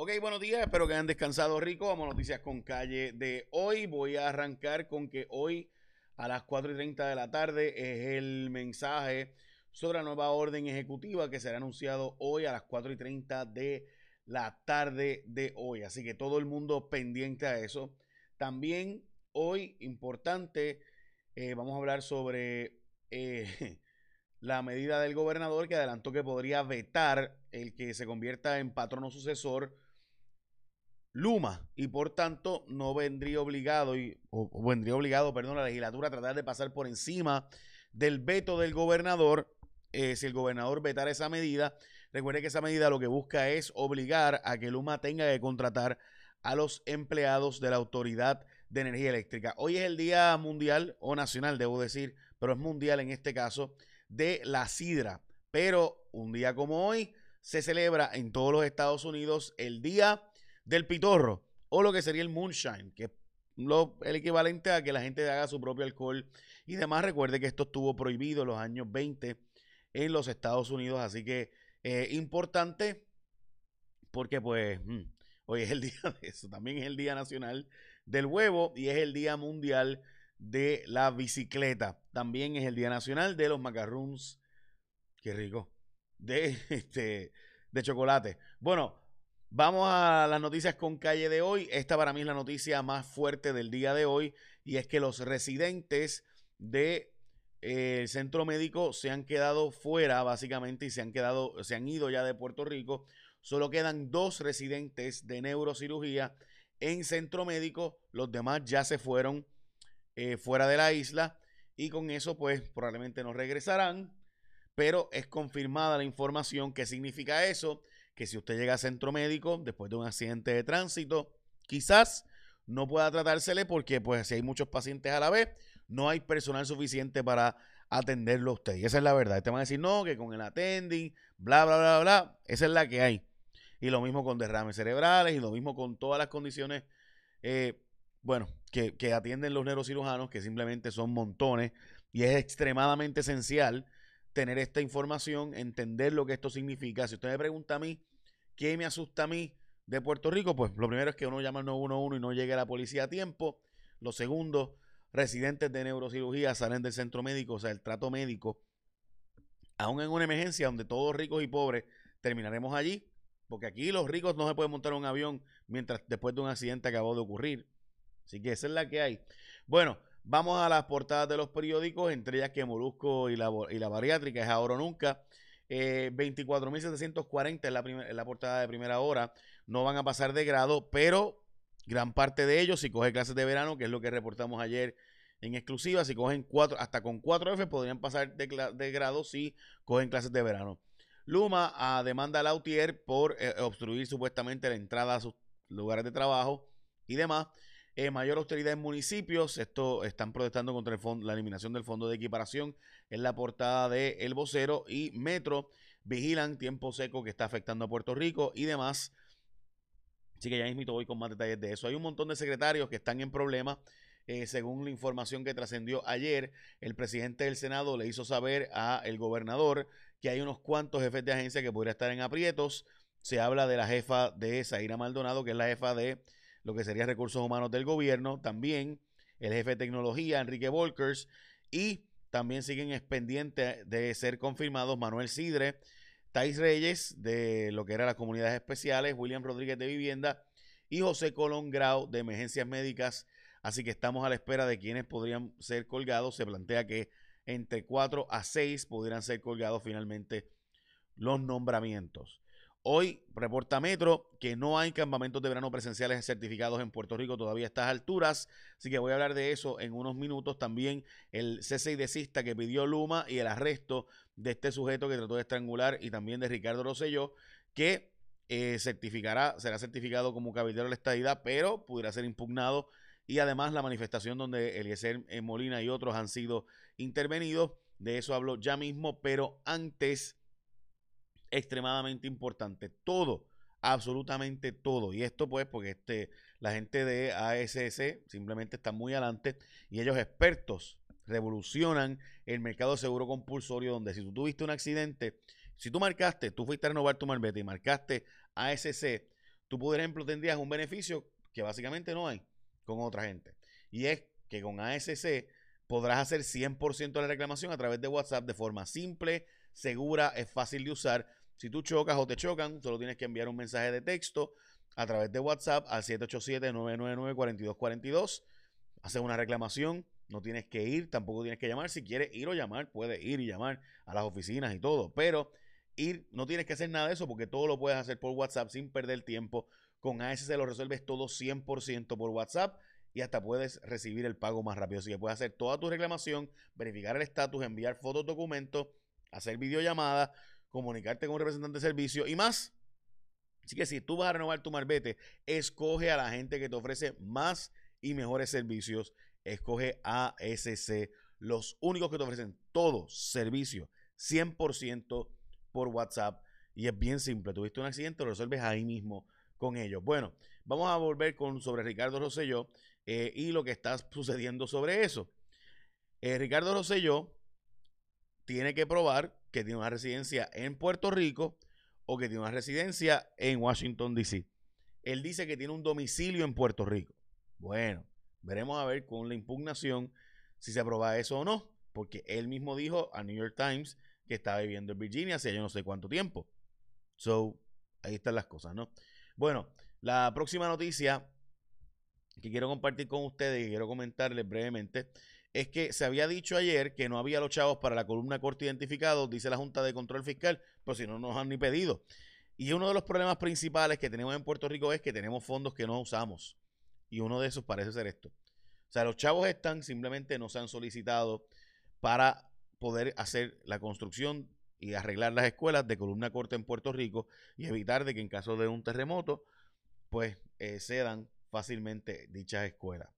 Ok, buenos días, espero que hayan descansado rico. Vamos a noticias con calle de hoy. Voy a arrancar con que hoy a las 4 y 30 de la tarde es el mensaje sobre la nueva orden ejecutiva que será anunciado hoy a las 4 y 30 de la tarde de hoy. Así que todo el mundo pendiente a eso. También hoy, importante, eh, vamos a hablar sobre eh, la medida del gobernador que adelantó que podría vetar el que se convierta en patrono sucesor Luma y por tanto no vendría obligado y, o, vendría obligado, perdón, la legislatura a tratar de pasar por encima del veto del gobernador eh, si el gobernador vetara esa medida. Recuerde que esa medida lo que busca es obligar a que Luma tenga que contratar a los empleados de la Autoridad de Energía Eléctrica. Hoy es el Día Mundial o Nacional, debo decir, pero es mundial en este caso, de la sidra. Pero un día como hoy se celebra en todos los Estados Unidos el Día del pitorro o lo que sería el moonshine, que es lo, el equivalente a que la gente haga su propio alcohol y demás. Recuerde que esto estuvo prohibido en los años 20 en los Estados Unidos, así que eh, importante porque pues mm, hoy es el día de eso, también es el Día Nacional del Huevo y es el Día Mundial de la Bicicleta. También es el Día Nacional de los macarons. Qué rico. De, este, de chocolate. Bueno, Vamos a las noticias con calle de hoy. Esta para mí es la noticia más fuerte del día de hoy y es que los residentes del eh, centro médico se han quedado fuera básicamente y se han quedado, se han ido ya de Puerto Rico. Solo quedan dos residentes de neurocirugía en centro médico. Los demás ya se fueron eh, fuera de la isla y con eso pues probablemente no regresarán. Pero es confirmada la información. ¿Qué significa eso? Que si usted llega a centro médico después de un accidente de tránsito, quizás no pueda tratársele porque pues si hay muchos pacientes a la vez, no hay personal suficiente para atenderlo a usted. Y esa es la verdad. Te van a decir, no, que con el attending, bla, bla, bla, bla. Esa es la que hay. Y lo mismo con derrames cerebrales y lo mismo con todas las condiciones, eh, bueno, que, que atienden los neurocirujanos, que simplemente son montones. Y es extremadamente esencial tener esta información, entender lo que esto significa. Si usted me pregunta a mí, ¿Qué me asusta a mí de Puerto Rico? Pues lo primero es que uno llama al 911 y no llegue la policía a tiempo. Lo segundo, residentes de neurocirugía salen del centro médico, o sea, el trato médico, aún en una emergencia donde todos ricos y pobres terminaremos allí, porque aquí los ricos no se pueden montar un avión mientras después de un accidente acabó de ocurrir. Así que esa es la que hay. Bueno, vamos a las portadas de los periódicos, entre ellas que Molusco y la, y la bariátrica es ahora o nunca. Eh, 24.740 en la, en la portada de primera hora. No van a pasar de grado, pero gran parte de ellos, si cogen clases de verano, que es lo que reportamos ayer en exclusiva, si cogen cuatro, hasta con 4F podrían pasar de, grado si cogen clases de verano. Luma a demanda a Lautier por eh, obstruir supuestamente la entrada a sus lugares de trabajo y demás. Eh, mayor austeridad en municipios. Esto están protestando contra la eliminación del fondo de equiparación en la portada de El Vocero y Metro. Vigilan tiempo seco que está afectando a Puerto Rico y demás. Así que ya mismo voy con más detalles de eso. Hay un montón de secretarios que están en problemas. Eh, según la información que trascendió ayer, el presidente del Senado le hizo saber a el gobernador que hay unos cuantos jefes de agencia que podrían estar en aprietos. Se habla de la jefa de Zaira Maldonado, que es la jefa de lo que sería recursos humanos del gobierno, también el jefe de tecnología, Enrique Volkers, y también siguen pendientes de ser confirmados Manuel Sidre, Tais Reyes, de lo que eran las comunidades especiales, William Rodríguez de Vivienda y José Colón Grau de Emergencias Médicas. Así que estamos a la espera de quienes podrían ser colgados. Se plantea que entre 4 a 6 pudieran ser colgados finalmente los nombramientos. Hoy reporta Metro que no hay campamentos de verano presenciales certificados en Puerto Rico todavía a estas alturas, así que voy a hablar de eso en unos minutos. También el cese y desista que pidió Luma y el arresto de este sujeto que trató de estrangular y también de Ricardo Rosselló, que eh, certificará, será certificado como cabildero de la estadidad, pero pudiera ser impugnado. Y además la manifestación donde Eliezer eh, Molina y otros han sido intervenidos. De eso hablo ya mismo, pero antes extremadamente importante. Todo, absolutamente todo. Y esto pues porque este, la gente de ASS simplemente está muy adelante y ellos expertos revolucionan el mercado seguro compulsorio donde si tú tuviste un accidente, si tú marcaste, tú fuiste a renovar tu malvete y marcaste ASC, tú, por ejemplo, tendrías un beneficio que básicamente no hay con otra gente. Y es que con ASC podrás hacer 100% de la reclamación a través de WhatsApp de forma simple, segura, es fácil de usar. Si tú chocas o te chocan, solo tienes que enviar un mensaje de texto a través de WhatsApp al 787-999-4242. Haces una reclamación, no tienes que ir, tampoco tienes que llamar. Si quieres ir o llamar, puedes ir y llamar a las oficinas y todo. Pero ir, no tienes que hacer nada de eso porque todo lo puedes hacer por WhatsApp sin perder tiempo. Con ASC lo resuelves todo 100% por WhatsApp y hasta puedes recibir el pago más rápido. Así que puedes hacer toda tu reclamación, verificar el estatus, enviar fotos, documentos, hacer videollamadas, comunicarte con un representante de servicio y más. Así que si tú vas a renovar tu marbete, escoge a la gente que te ofrece más y mejores servicios. Escoge ASC, los únicos que te ofrecen todos servicios 100% por WhatsApp. Y es bien simple. Tuviste un accidente, lo resuelves ahí mismo con ellos. Bueno, vamos a volver con sobre Ricardo Rosselló eh, y lo que está sucediendo sobre eso. Eh, Ricardo Rosselló tiene que probar que tiene una residencia en Puerto Rico o que tiene una residencia en Washington, D.C. Él dice que tiene un domicilio en Puerto Rico. Bueno, veremos a ver con la impugnación si se aprueba eso o no, porque él mismo dijo a New York Times que estaba viviendo en Virginia hace yo no sé cuánto tiempo. So, ahí están las cosas, ¿no? Bueno, la próxima noticia que quiero compartir con ustedes y quiero comentarles brevemente es que se había dicho ayer que no había los chavos para la columna corte identificado, dice la Junta de Control Fiscal, pues si no nos han ni pedido. Y uno de los problemas principales que tenemos en Puerto Rico es que tenemos fondos que no usamos. Y uno de esos parece ser esto. O sea, los chavos están, simplemente no se han solicitado para poder hacer la construcción y arreglar las escuelas de columna corta en Puerto Rico y evitar de que en caso de un terremoto, pues eh, cedan fácilmente dichas escuelas,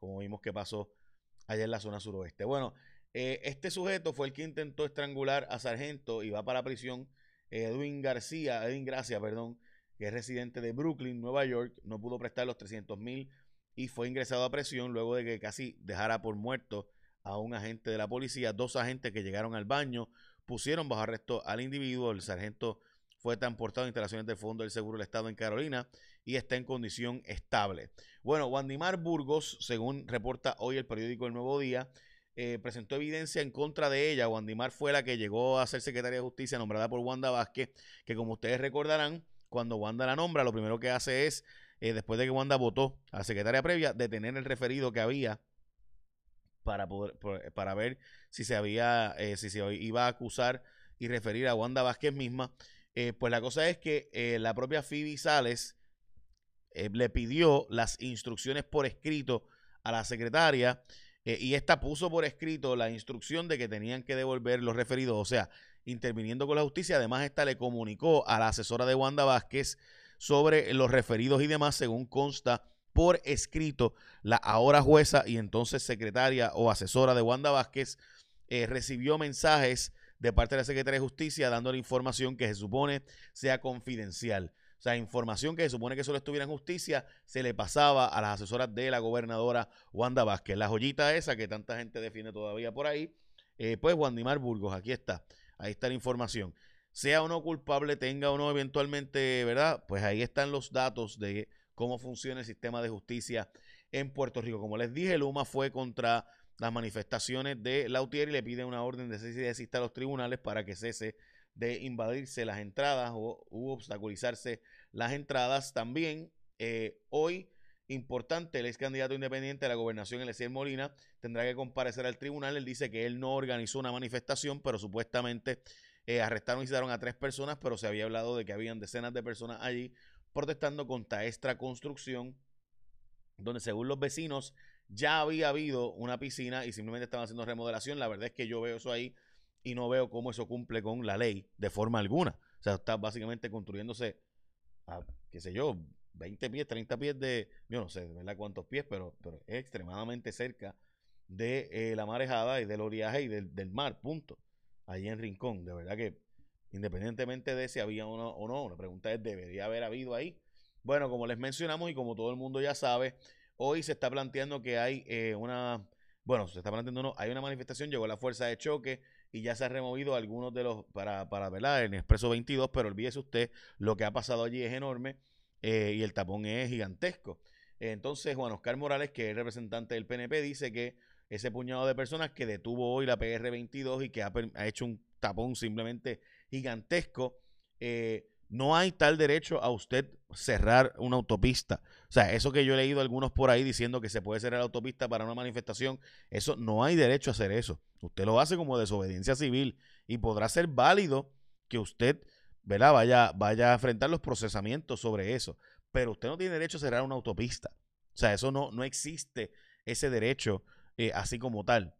como vimos que pasó allá en la zona suroeste. Bueno, eh, este sujeto fue el que intentó estrangular a Sargento y va para prisión. Edwin García, Edwin Gracia, perdón, que es residente de Brooklyn, Nueva York, no pudo prestar los 300 mil y fue ingresado a prisión luego de que casi dejara por muerto a un agente de la policía. Dos agentes que llegaron al baño pusieron bajo arresto al individuo. El sargento fue transportado a instalaciones del Fondo del Seguro del Estado en Carolina y está en condición estable. Bueno, Wandimar Burgos, según reporta hoy el periódico El Nuevo Día, eh, presentó evidencia en contra de ella. Wandimar fue la que llegó a ser secretaria de justicia nombrada por Wanda Vázquez, que como ustedes recordarán, cuando Wanda la nombra, lo primero que hace es, eh, después de que Wanda votó a la secretaria previa, detener el referido que había para poder para ver si se había eh, si se iba a acusar y referir a Wanda Vázquez misma pues la cosa es que la propia Phoebe Sales eh, le pidió las instrucciones por escrito a la secretaria y esta puso por escrito la instrucción de que tenían que devolver los referidos, o sea, interviniendo con la justicia. Además, esta le comunicó a la asesora de Wanda Vázquez sobre los referidos y demás, según consta por escrito, la ahora jueza y entonces secretaria o asesora de Wanda Vázquez recibió mensajes de parte de la Secretaría de Justicia dándole información que se supone sea confidencial. O sea, información que se supone que solo estuviera en justicia, se le pasaba a las asesoras de la gobernadora Wanda Vázquez. La joyita esa que tanta gente defiende todavía por ahí, eh, pues Wandimar Burgos, aquí está. Ahí está la información. Sea o no culpable, tenga o no eventualmente, ¿verdad? Pues ahí están los datos de cómo funciona el sistema de justicia en Puerto Rico. Como les dije, Luma fue contra las manifestaciones de Lautier y le pide una orden de cese y desista a los tribunales para que cese de invadirse las entradas o obstaculizarse las entradas. También eh, hoy, importante, el ex candidato independiente a la gobernación, Eliezer Molina, tendrá que comparecer al tribunal. Él dice que él no organizó una manifestación, pero supuestamente eh, arrestaron y citaron a tres personas, pero se había hablado de que habían decenas de personas allí protestando contra esta construcción, donde según los vecinos ya había habido una piscina y simplemente estaban haciendo remodelación. La verdad es que yo veo eso ahí y no veo cómo eso cumple con la ley de forma alguna. O sea, está básicamente construyéndose a, qué sé yo, 20 pies, 30 pies de, yo no sé de verdad cuántos pies, pero, pero es extremadamente cerca de eh, la marejada y del oleaje y del, del, mar, punto. Allí en Rincón. De verdad que, independientemente de si había uno o no, la pregunta es, ¿debería haber habido ahí? Bueno, como les mencionamos y como todo el mundo ya sabe, Hoy se está planteando que hay eh, una, bueno, se está planteando, no, hay una manifestación, llegó la fuerza de choque y ya se ha removido algunos de los, para, para. En Expreso 22, pero olvídese usted, lo que ha pasado allí es enorme. y el tapón es gigantesco. Entonces, Juan Oscar Morales, que es representante del PNP, dice que ese puñado de personas que detuvo hoy la PR22 y que ha, hecho un tapón simplemente gigantesco, eh, no hay tal derecho a usted cerrar una autopista. O sea, eso que yo he leído algunos por ahí diciendo que se puede cerrar la autopista para una manifestación, eso no hay derecho a hacer eso. Usted lo hace como desobediencia civil y podrá ser válido que usted. Vaya, vaya a enfrentar los procesamientos sobre eso. Pero usted no tiene derecho a cerrar una autopista. O sea, eso no, no existe ese derecho eh, así como tal.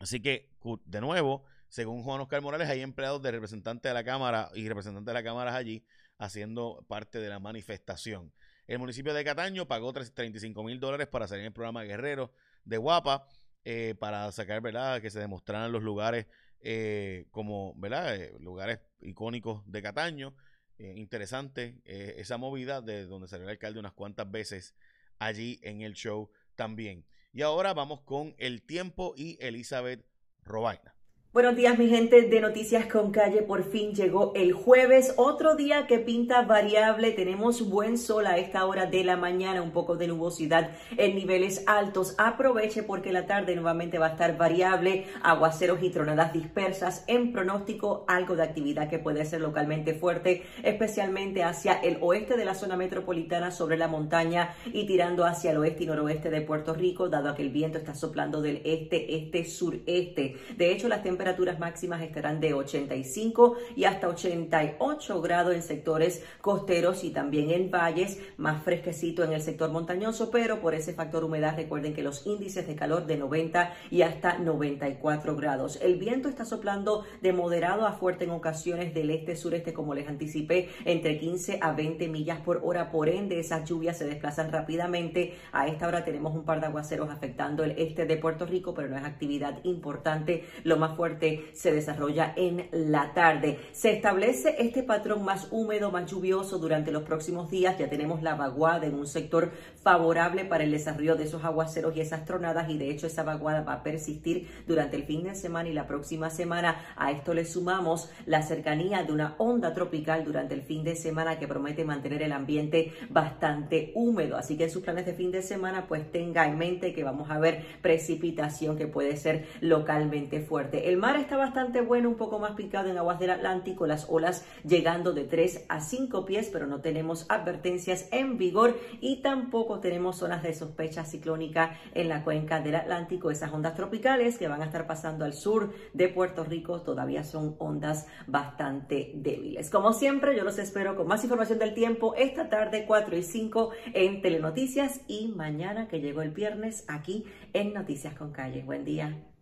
Así que, de nuevo, según Juan Oscar Morales, hay empleados de representantes de la Cámara y representantes de la Cámara allí haciendo parte de la manifestación. El municipio de Cataño pagó 35 mil dólares para salir en el programa Guerrero de Guapa, eh, para sacar, ¿verdad?, que se demostraran los lugares eh, como, ¿verdad?, lugares icónicos de Cataño. interesante esa movida de donde salió el alcalde unas cuantas veces allí en el show también. Y ahora vamos con el tiempo y Elizabeth Robaina. Buenos días, mi gente de Noticias con Calle. Por fin llegó el jueves, otro día que pinta variable. Tenemos buen sol a esta hora de la mañana, un poco de nubosidad en niveles altos. Aproveche porque la tarde nuevamente va a estar variable, aguaceros y tronadas dispersas. En pronóstico, algo de actividad que puede ser localmente fuerte, especialmente hacia el oeste de la zona metropolitana, sobre la montaña y tirando hacia el oeste y noroeste de Puerto Rico, dado que el viento está soplando del este, este, sureste. De hecho, las temperaturas temperaturas máximas estarán de 85 y hasta 88 grados en sectores costeros y también en valles, más fresquecito en el sector montañoso, pero por ese factor humedad recuerden que los índices de calor de 90 y hasta 94 grados. El viento está soplando de moderado a fuerte en ocasiones del este-sureste, como les anticipé, entre 15 a 20 millas por hora. Por ende, esas lluvias se desplazan rápidamente. A esta hora tenemos un par de aguaceros afectando el este de Puerto Rico, pero no es actividad importante. Lo más fuerte se desarrolla en la tarde. Se establece este patrón más húmedo, más lluvioso durante los próximos días. Ya tenemos la vaguada en un sector favorable para el desarrollo de esos aguaceros y esas tronadas y de hecho esa vaguada va a persistir durante el fin de semana y la próxima semana. A esto le sumamos la cercanía de una onda tropical durante el fin de semana que promete mantener el ambiente bastante húmedo. Así que en sus planes de fin de semana pues tenga en mente que vamos a ver precipitación que puede ser localmente fuerte. El mar está bastante bueno, un poco más picado en aguas del Atlántico, las olas llegando de 3 a 5 pies, pero no tenemos advertencias en vigor y tampoco tenemos zonas de sospecha ciclónica en la cuenca del Atlántico. Esas ondas tropicales que van a estar pasando al sur de Puerto Rico todavía son ondas bastante débiles. Como siempre, yo los espero con más información del tiempo esta tarde 4 y 5 en Telenoticias y mañana que llegó el viernes aquí en Noticias con Calle. Buen día.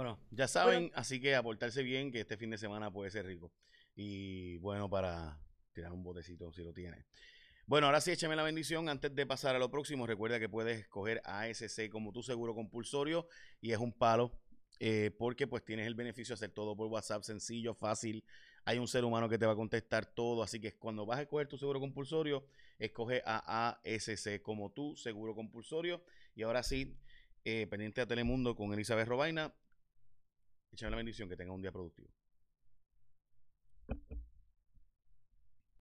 Bueno, ya saben, así que aportarse bien que este fin de semana puede ser rico. Y bueno, para tirar un botecito si lo tiene. Bueno, ahora sí, écheme la bendición. Antes de pasar a lo próximo, recuerda que puedes escoger ASC como tu seguro compulsorio y es un palo eh, porque pues tienes el beneficio de hacer todo por WhatsApp, sencillo, fácil. Hay un ser humano que te va a contestar todo, así que cuando vas a escoger tu seguro compulsorio, escoge a ASC como tu seguro compulsorio. Y ahora sí, eh, pendiente a Telemundo con Elizabeth Robaina, Échame la bendición, que tenga un día productivo.